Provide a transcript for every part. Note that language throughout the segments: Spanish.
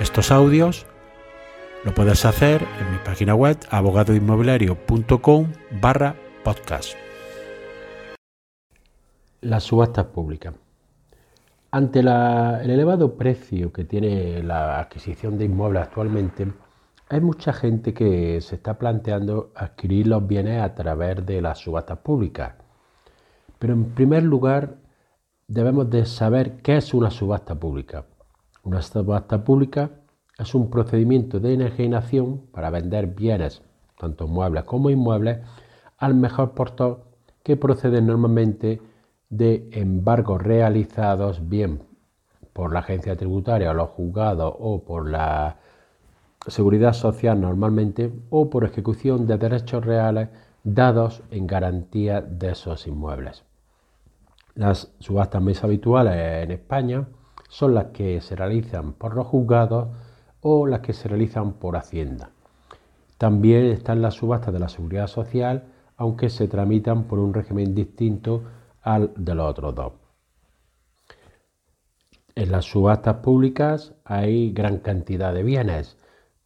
estos audios, lo puedes hacer en mi página web abogadoinmobiliario.com barra podcast. Las subastas públicas. Ante el elevado precio que tiene la adquisición de inmuebles actualmente, hay mucha gente que se está planteando adquirir los bienes a través de las subastas públicas. Pero en primer lugar, debemos de saber qué es una subasta pública. Una subasta pública es un procedimiento de enajenación para vender bienes, tanto muebles como inmuebles, al mejor portor que procede normalmente de embargos realizados bien por la agencia tributaria o los juzgados o por la seguridad social normalmente o por ejecución de derechos reales dados en garantía de esos inmuebles. Las subastas más habituales en España son las que se realizan por los juzgados o las que se realizan por Hacienda. También están las subastas de la Seguridad Social, aunque se tramitan por un régimen distinto al de los otros dos. En las subastas públicas hay gran cantidad de bienes,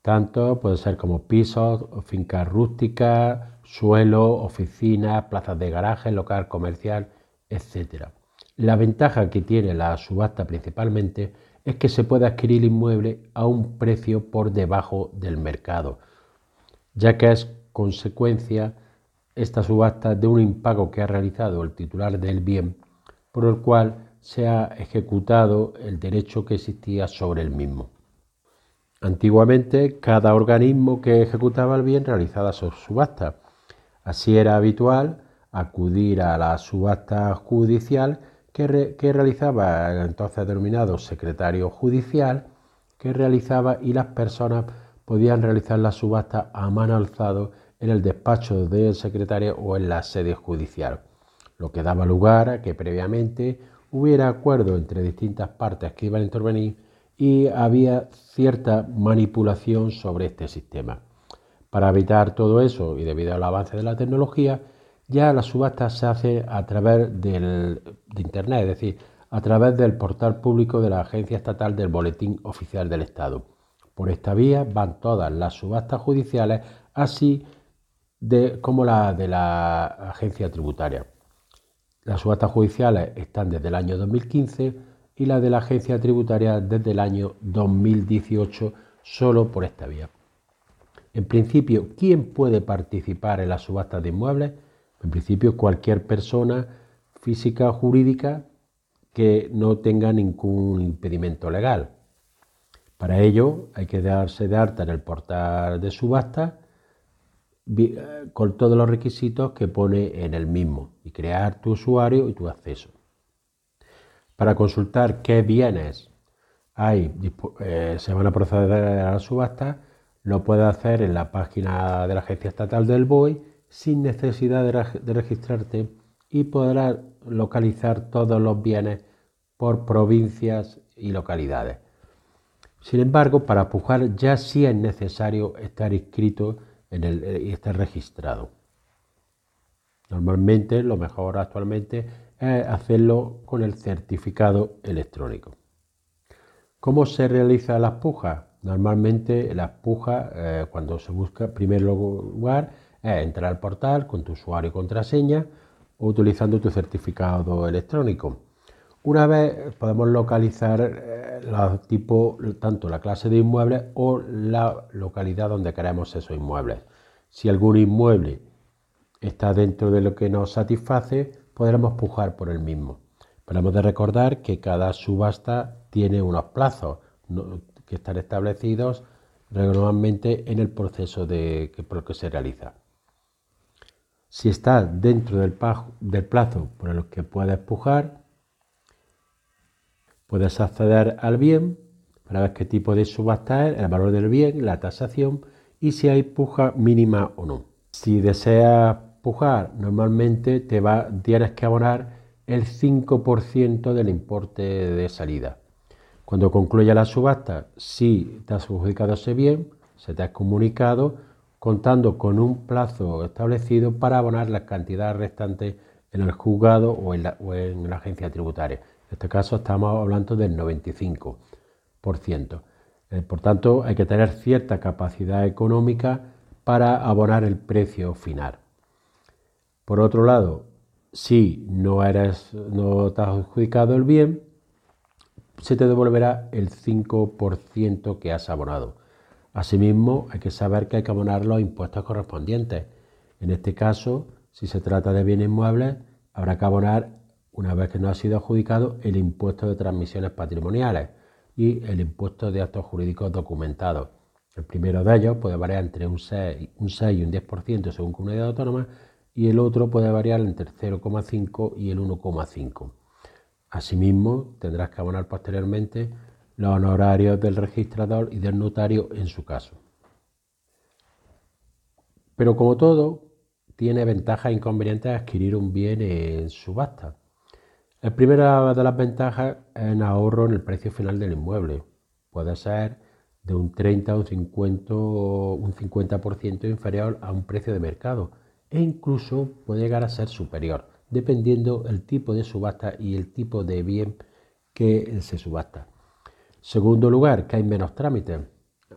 tanto puede ser como pisos, fincas rústicas, suelo, oficinas, plazas de garaje, local comercial, etc. La ventaja que tiene la subasta principalmente es que se puede adquirir el inmueble a un precio por debajo del mercado, ya que es consecuencia esta subasta de un impago que ha realizado el titular del bien, por el cual se ha ejecutado el derecho que existía sobre el mismo. Antiguamente, cada organismo que ejecutaba el bien realizaba su subasta. Así era habitual acudir a la subasta judicial que, realizaba el entonces denominado secretario judicial, que realizaba y las personas podían realizar la subasta a mano alzado en el despacho del secretario o en la sede judicial, lo que daba lugar a que previamente hubiera acuerdo entre distintas partes que iban a intervenir y había cierta manipulación sobre este sistema. Para evitar todo eso y debido al avance de la tecnología, ya la subasta se hace a través del, de Internet, es decir, a través del portal público de la Agencia Estatal del Boletín Oficial del Estado. Por esta vía van todas las subastas judiciales, así de, como las de la agencia tributaria. Las subastas judiciales están desde el año 2015 y las de la agencia tributaria desde el año 2018 solo por esta vía. En principio, ¿quién puede participar en las subastas de inmuebles? En principio, cualquier persona física o jurídica que no tenga ningún impedimento legal. Para ello hay que darse de alta en el portal de subasta eh, con todos los requisitos que pone en el mismo y crear tu usuario y tu acceso. Para consultar qué bienes hay, eh, se van a proceder a la subasta, lo puede hacer en la página de la Agencia Estatal del BOE sin necesidad de, registrarte y podrás localizar todos los bienes por provincias y localidades. Sin embargo, para pujar ya sí es necesario estar inscrito el, y estar registrado. Normalmente, lo mejor actualmente es hacerlo con el certificado electrónico. ¿Cómo se realiza las pujas? Normalmente las pujas, eh, cuando se busca, en primer lugar, es entrar al portal con tu usuario y contraseña o utilizando tu certificado electrónico. Una vez podemos localizar eh, tipo, tanto la clase de inmuebles o la localidad donde queremos esos inmuebles. Si algún inmueble está dentro de lo que nos satisface, podremos pujar por el mismo. Pero hemos de recordar que cada subasta tiene unos plazos que están establecidos regularmente en el proceso de, por el que se realiza. Si está dentro del, plazo por el que puedes pujar, puedes acceder al bien. para ver qué tipo de subasta es, el valor del bien, la tasación y si hay puja mínima o no. Si deseas pujar, normalmente te va, tienes que abonar el 5% del importe de salida. Cuando concluya la subasta, si te has adjudicado ese bien, se te ha comunicado contando con un plazo establecido para abonar las cantidades restantes en el juzgado o en, la, agencia tributaria. En este caso estamos hablando del 95%. Eh, por tanto, hay que tener cierta capacidad económica para abonar el precio final. Por otro lado, si no, eres, no adjudicado el bien, se te devolverá el 5% que has abonado. Asimismo, hay que saber que hay que abonar los impuestos correspondientes. En este caso, si se trata de bienes inmuebles, habrá que abonar, una vez que no ha sido adjudicado, el impuesto de transmisiones patrimoniales y el impuesto de actos jurídicos documentados. El primero de ellos puede variar entre un 6, un 6 y un 10% según comunidad autónoma y el otro puede variar entre el 0,5 y el 1,5. Asimismo, tendrás que abonar posteriormente los honorarios del registrador y del notario en su caso. Pero como todo, tiene ventajas e inconvenientes adquirir un bien en subasta. La primera de las ventajas es el ahorro en el precio final del inmueble. Puede ser de un 30 o un 50, un 50% inferior a un precio de mercado e incluso puede llegar a ser superior, dependiendo el tipo de subasta y el tipo de bien que se subasta. Segundo lugar, que hay menos trámites.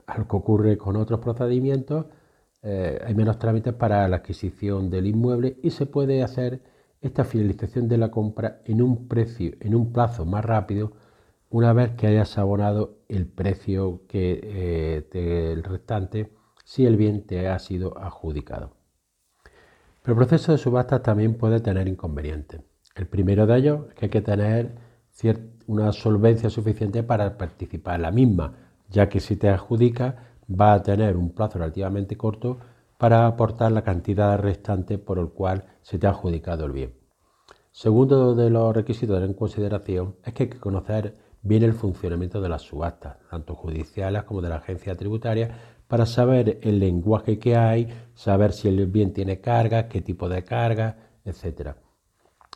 Algo que ocurre con otros procedimientos, eh, hay menos trámites para la adquisición del inmueble y se puede hacer esta finalización de la compra en un precio, en un plazo más rápido, una vez que hayas abonado el precio que eh, el restante si el bien te ha sido adjudicado. Pero el proceso de subasta también puede tener inconvenientes. El primero de ellos es que hay que tener una solvencia suficiente para participar en la misma, ya que si te adjudica va a tener un plazo relativamente corto para aportar la cantidad restante por el cual se te ha adjudicado el bien. Segundo de los requisitos en consideración es que hay que conocer bien el funcionamiento de las subastas, tanto judiciales como de la agencia tributaria, para saber el lenguaje que hay, saber si el bien tiene carga, qué tipo de carga, etcétera.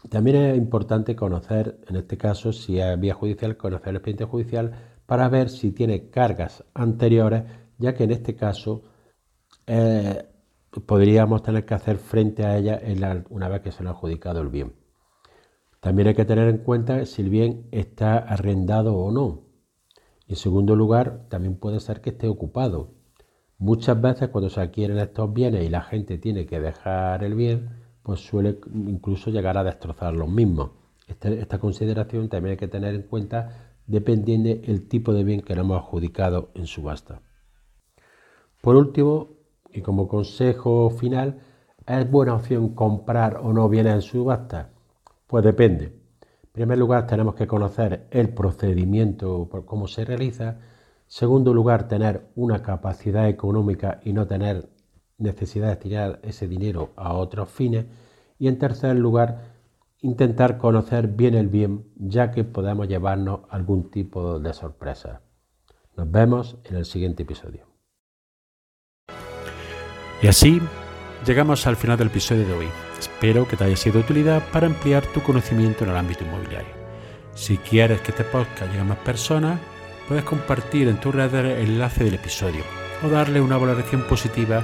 También es importante conocer, en este caso, si es vía judicial, conocer el expediente judicial para ver si tiene cargas anteriores, ya que en este caso eh, podríamos tener que hacer frente a ella una vez que se nos ha adjudicado el bien. También hay que tener en cuenta si el bien está arrendado o no. En segundo lugar, también puede ser que esté ocupado. Muchas veces cuando se adquieren estos bienes y la gente tiene que dejar el bien, pues suele incluso llegar a destrozar los mismos. Este, esta, consideración también hay que tener en cuenta dependiendo del tipo de bien que le hemos adjudicado en subasta. Por último, y como consejo final, ¿es buena opción comprar o no bienes en subasta? Pues depende. En primer lugar, tenemos que conocer el procedimiento, por cómo se realiza. En segundo lugar, tener una capacidad económica y no tener necesidad de tirar ese dinero a otros fines. Y en tercer lugar, intentar conocer bien el bien, ya que podemos llevarnos algún tipo de sorpresa. Nos vemos en el siguiente episodio. Y así llegamos al final del episodio de hoy. Espero que te haya sido de utilidad para ampliar tu conocimiento en el ámbito inmobiliario. Si quieres que este podcast llegue a más personas, puedes compartir en tu red el enlace del episodio o darle una valoración positiva